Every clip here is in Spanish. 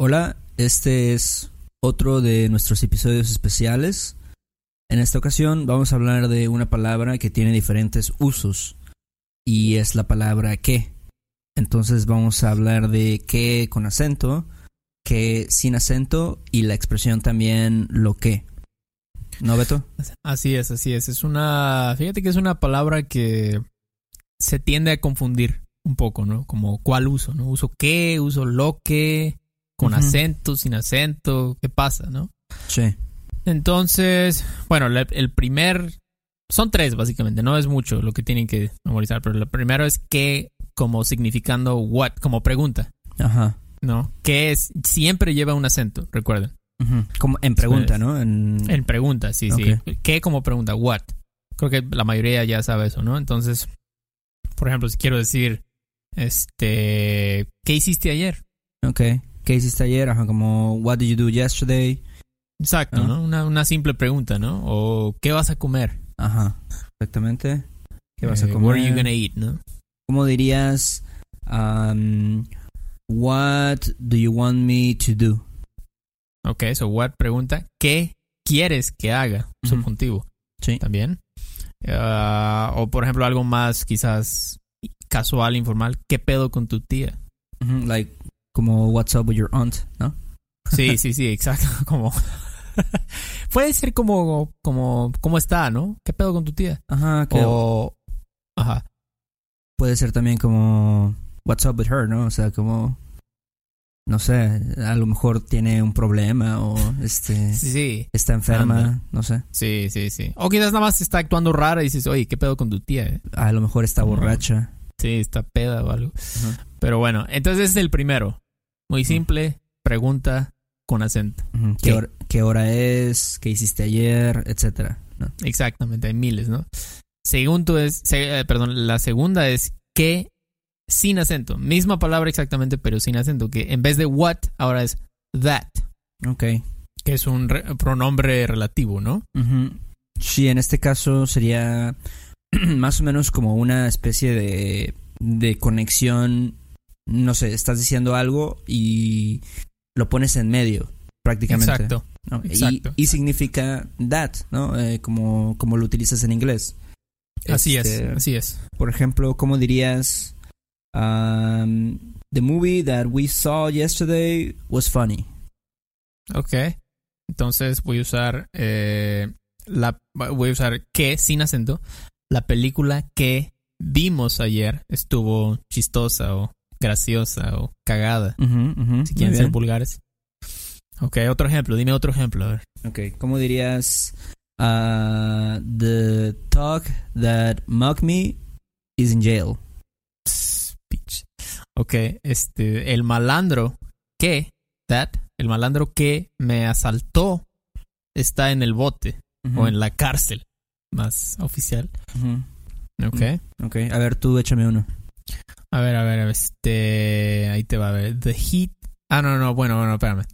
Hola, este es otro de nuestros episodios especiales. En esta ocasión vamos a hablar de una palabra que tiene diferentes usos y es la palabra que. Entonces vamos a hablar de que con acento, que sin acento y la expresión también lo que. ¿No, Beto? Así es, así es. Es una. Fíjate que es una palabra que se tiende a confundir un poco, ¿no? Como cuál uso, ¿no? Uso qué, uso lo que, con acento, sin acento, ¿qué pasa, no? Sí. Entonces, bueno, el primer. Son tres, básicamente, no es mucho lo que tienen que memorizar, pero lo primero es qué, como significando what, como pregunta, Ajá. ¿no? Que es, siempre lleva un acento, recuerden. Ujú. Como en pregunta, ¿no? En, En pregunta, sí, sí. ¿Qué como pregunta? What. Creo que la mayoría ya sabe eso, ¿no? Entonces, por ejemplo, si quiero decir, este, ¿qué hiciste ayer? Ok. ¿Qué hiciste ayer? Ajá, como What did you do yesterday? Exacto. ¿no? Una, una simple pregunta, ¿no? O ¿qué vas a comer? Ajá. Exactamente. ¿Qué vas a Eh, comer? What are you gonna eat, no? ¿Cómo dirías? um, what do you want me to do? Ok, so what pregunta, ¿qué quieres que haga? Subjuntivo, Sí. también. Ah, o por ejemplo, algo más quizás casual, informal, ¿qué pedo con tu tía? Like, como what's up with your aunt, ¿no? Sí, sí, sí, exacto. Como. Puede ser como, como, ¿cómo está, no? ¿Qué pedo con tu tía? Ajá, que O. Ajá. puede ser también como what's up with her, ¿no? O sea, como no sé, a lo mejor tiene un problema o este Sí, sí. está enferma, Anda. no sé. Sí, sí, sí. O quizás nada más está actuando rara y dices, oye, ¿qué pedo con tu tía? eh? A lo mejor está borracha. Sí, está peda o algo. Ajá. Pero bueno, entonces es el primero. Muy simple, pregunta con acento. ¿Qué, hora, qué hora es? ¿Qué hiciste ayer? etcétera. ¿no? Exactamente, hay miles, ¿no? Segundo es, se- eh, perdón, la segunda es que sin acento. Misma palabra exactamente, pero sin acento. Que en vez de what, ahora es that, Ok. que es un re- pronombre relativo, ¿no? Sí, en este caso sería más o menos como una especie de, de conexión. No sé, estás diciendo algo y lo pones en medio, prácticamente. Exacto. ¿no? Y- significa that, ¿no? Eh, como, como lo utilizas en inglés. Así Este, es, así es. Por ejemplo, ¿cómo dirías? um, the movie that we saw yesterday was funny. Ok. Entonces voy a usar eh, la voy a usar que sin acento. La película que vimos ayer estuvo chistosa o graciosa o cagada. Si quieren ser vulgares. Ok, otro ejemplo. Dime otro ejemplo. A ver. Ok, ¿cómo dirías? Uh, the dog that mugged me is in jail. Bitch. Ok, este, el malandro que, that, el malandro que me asaltó está en el bote o en la cárcel, más oficial. Ok. Ok, a ver, tú échame uno. A ver, a ver, este, ahí te va a ver. The heat. Ah, no, no, bueno, bueno, espérame.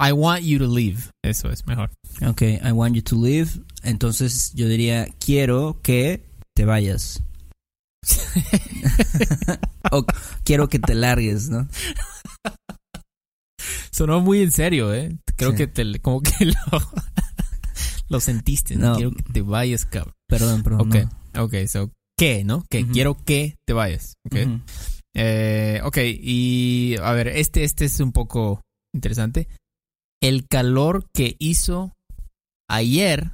I want you to leave. Eso es mejor. Ok, I want you to leave. Entonces yo diría, quiero que te vayas. o quiero que te largues, ¿no? Sonó muy en serio, ¿eh? Creo Sí. que te, como que lo, lo sentiste. ¿no? No. Quiero que te vayas, cabrón. Perdón, perdón. Ok, no. ok, so, ¿qué, no? Que quiero que te vayas. Ok. Eh, ok, y a ver, este, este es un poco interesante. El calor que hizo ayer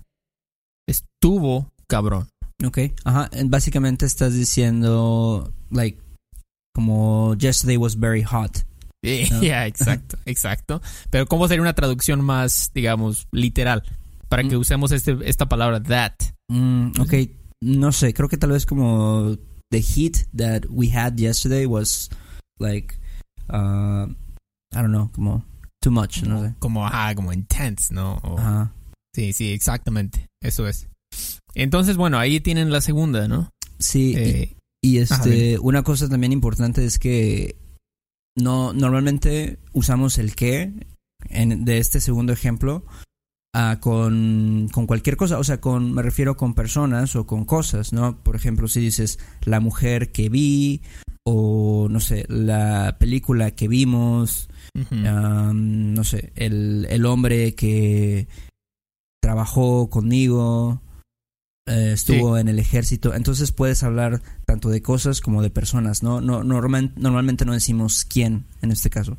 estuvo cabrón. Ok, ajá. Básicamente estás diciendo, like, como yesterday was very hot. No. exacto, exacto. Pero ¿cómo sería una traducción más, digamos, literal? Para que Mm. usemos este, esta palabra that. Mm, ok, no sé, creo que tal vez como the heat that we had yesterday was like, uh, I don't know, como too much, no sé. Como, ajá, como intense, ¿no? O- Ajá. Sí, sí, exactamente. Eso es. Entonces, bueno, ahí tienen la segunda, ¿no? Sí, y- Eh, y, este, una cosa también importante es que no, normalmente usamos el que en, de este segundo ejemplo ah, con, con cualquier cosa, o sea, con, me refiero con personas o con cosas, ¿no? Por ejemplo, si dices la mujer que vi o no sé, la película que vimos, um, no sé, el, el hombre que trabajó conmigo, eh, estuvo en el ejército. Entonces puedes hablar tanto de cosas como de personas, ¿no? no normal- normalmente no decimos quién en este caso.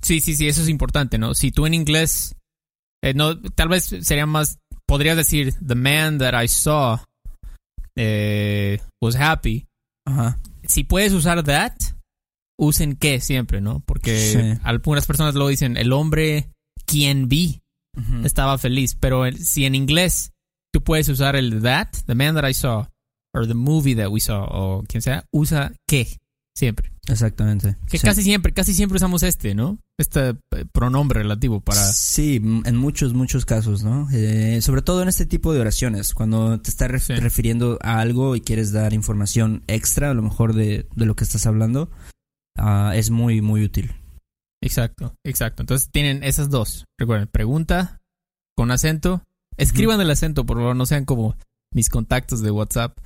Sí, sí, sí, eso es importante, ¿no? Si tú en inglés, eh, no, tal vez sería más, podrías decir, the man that I saw eh, was happy. Ajá. Si puedes usar that, usen que siempre, ¿no? Porque Sí. algunas personas luego dicen, el hombre quien vi estaba feliz, pero el- si en inglés tú puedes usar el that, the man that I saw, or the movie that we saw, o quien sea, usa que siempre. Exactamente. Que Sí. casi siempre, casi siempre usamos este, ¿no? Este eh, pronombre relativo para... Sí, en muchos, muchos casos, ¿no? Eh, sobre todo en este tipo de oraciones, cuando te estás ref- Sí. refiriendo a algo y quieres dar información extra, a lo mejor de, de lo que estás hablando, ah, es muy, muy útil. Exacto, exacto. Entonces tienen esas dos. Recuerden, pregunta con acento. Escriban el acento, por favor, no sean como mis contactos de WhatsApp,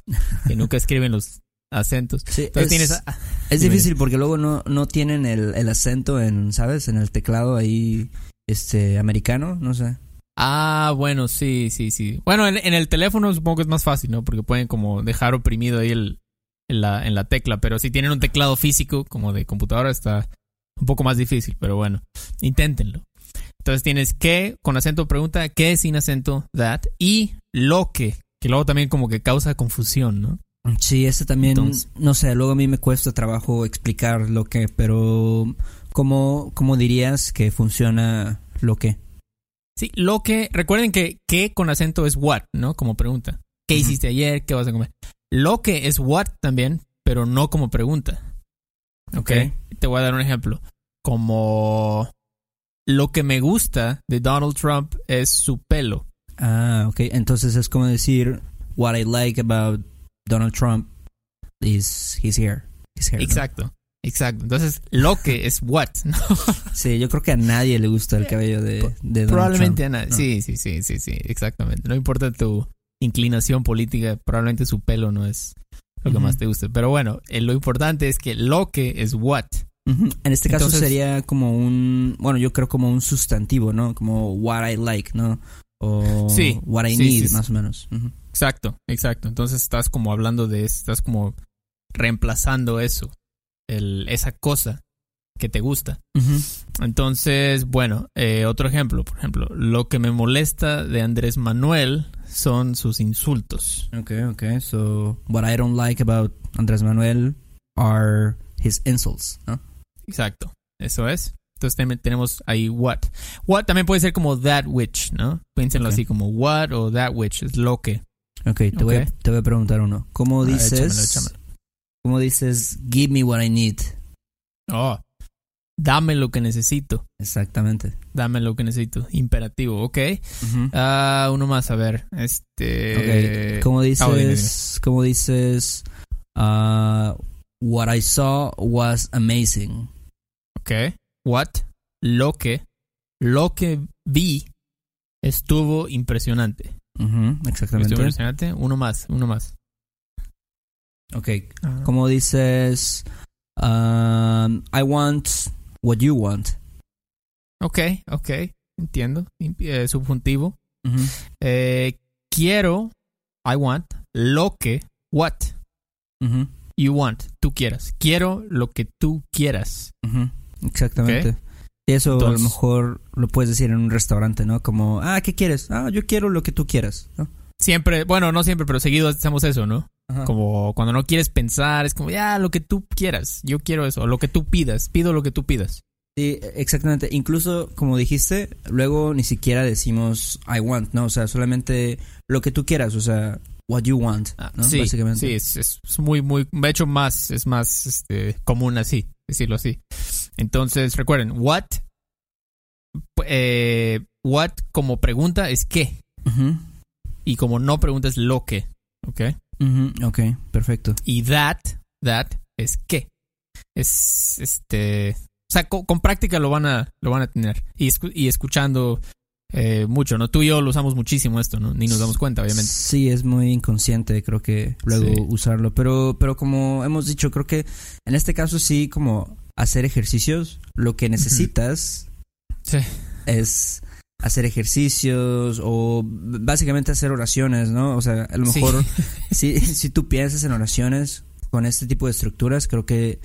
que nunca escriben los acentos. Sí, Entonces es, tienes... es difícil porque luego no, no tienen el, el acento en, ¿sabes? En el teclado ahí, este, americano, no sé. Ah, bueno, sí, sí, sí. Bueno, en, en el teléfono supongo que es más fácil, ¿no? Porque pueden como dejar oprimido ahí el, en, la, en la tecla, pero si tienen un teclado físico como de computadora está un poco más difícil, pero bueno, inténtenlo. Entonces tienes que con acento pregunta, qué sin acento, that, y lo que, que luego también como que causa confusión, ¿no? Sí, ese también, Entonces- no sé, luego a mí me cuesta trabajo explicar lo que, pero ¿cómo, cómo dirías que funciona lo que? Sí, lo que, recuerden que que con acento es what, ¿no? Como pregunta. ¿Qué hiciste ayer? ¿Qué vas a comer? Lo que es what también, pero no como pregunta. ¿Ok? Te voy a dar un ejemplo. Como lo que me gusta de Donald Trump es su pelo. Ah, ok. Entonces es como decir, what I like about Donald Trump is his hair. His hair, ¿no? Exacto. Exacto. Entonces, lo que es what, ¿no? Sí, yo creo que a nadie le gusta el cabello de, de Donald Probablemente a nadie. No. Sí, sí, sí, sí, sí, exactamente. No importa tu inclinación política, probablemente su pelo no es lo que más te guste. Pero bueno, eh, lo importante es que lo que es what. Ujú. En este caso Entonces- sería como un, bueno, yo creo como un sustantivo, ¿no? Como what I like, ¿no? O Sí, what I sí, need, sí, más o menos. Exacto, exacto. Entonces estás como hablando de eso, estás como reemplazando eso, el, esa cosa que te gusta. Entonces, bueno, eh, otro ejemplo, por ejemplo, lo que me molesta de Andrés Manuel son sus insultos. Okay, okay. So what I don't like about Andrés Manuel are his insults, ¿no? Exacto, eso es. Entonces tenemos ahí what. What también puede ser como that which, ¿no? Piénsenlo Ok. así como what o that which, es lo que. Okay, te, Voy, a, Ok. te voy a preguntar uno. ¿Cómo Ah, dices? échamelo, échamelo. ¿Cómo dices give me what I need? Oh, dame lo que necesito. Exactamente. Dame lo que necesito. Imperativo, ok. Ah, uno más, a ver. Este. Ok, ¿Cómo dices? ah, dime, dime. ¿Cómo dices? ah, what I saw was amazing. Ok. What? Lo que. Lo que vi estuvo impresionante. Ujú, Estuvo exactamente. impresionante. Uno más, uno más. Ok, Ah, ¿cómo dices? um, I want what you want. Ok, ok. Entiendo. Eh, subjuntivo. Eh, quiero. I want. Lo que. What you want. Tú quieras. Quiero lo que tú quieras. ujú, Exactamente. Y eso a lo mejor lo puedes decir en un restaurante, ¿no? Como, ah, ¿qué quieres? Ah, yo quiero lo que tú quieras, ¿no? Siempre, bueno, no siempre, pero seguido hacemos eso, ¿no? Ajá. Como cuando no quieres pensar, es como, ya, lo que tú quieras. Yo quiero eso. Lo que tú pidas. Pido lo que tú pidas. Sí, exactamente. Incluso, como dijiste, luego ni siquiera decimos I want, ¿no? O sea, solamente lo que tú quieras, o sea, what you want, Ah, ¿no? sí, Básicamente. sí, es, es- es muy, muy, de hecho más, es más este, común así, decirlo así. Entonces, recuerden, what, eh, what como pregunta es qué, y como no pregunta es lo que, ¿ok? ujú, ok, perfecto. Y that, that es qué. Es, este, o sea, co- con, práctica lo van a, lo van a tener. Y, escu- y escuchando eh, mucho, ¿no? Tú y yo lo usamos muchísimo esto, ¿no? Ni nos damos cuenta, obviamente. Sí, es muy inconsciente, creo que luego Sí. usarlo. Pero, pero como hemos dicho, creo que en este caso sí, como hacer ejercicios, lo que necesitas Sí. es hacer ejercicios o básicamente hacer oraciones, ¿no? O sea, a lo Sí. mejor si, si tú piensas en oraciones con este tipo de estructuras, creo que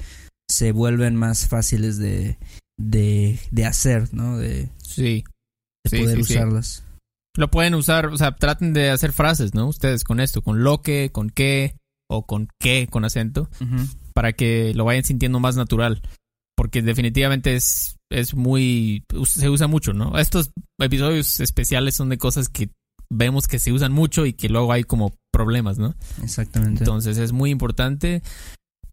se vuelven más fáciles de, de, de hacer, ¿no? De, Sí. de Sí, poder sí, usarlas. Lo pueden usar, o sea, traten de hacer frases, ¿no? Ustedes con esto, con lo que, con qué, o con qué, con acento, para que lo vayan sintiendo más natural. Porque definitivamente es, es muy, se usa mucho, ¿no? Estos episodios especiales son de cosas que vemos que se usan mucho y que luego hay como problemas, ¿no? Exactamente. Entonces es muy importante.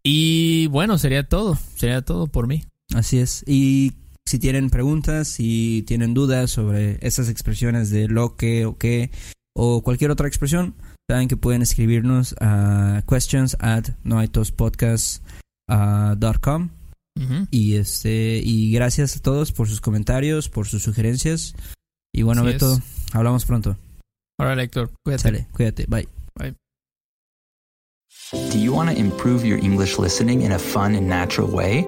Y bueno, sería todo, sería todo por mí. Así es. Y si tienen preguntas, si tienen dudas sobre esas expresiones de lo que o qué o cualquier otra expresión, saben que pueden escribirnos a questions at noaitospodcast.com Y este y gracias a todos por sus comentarios, por sus sugerencias. Y bueno, Así Beto, es. hablamos pronto. Ahora, Héctor, cuídate. Sale, cuídate, bye. Do you want to improve your English listening in a fun and natural way?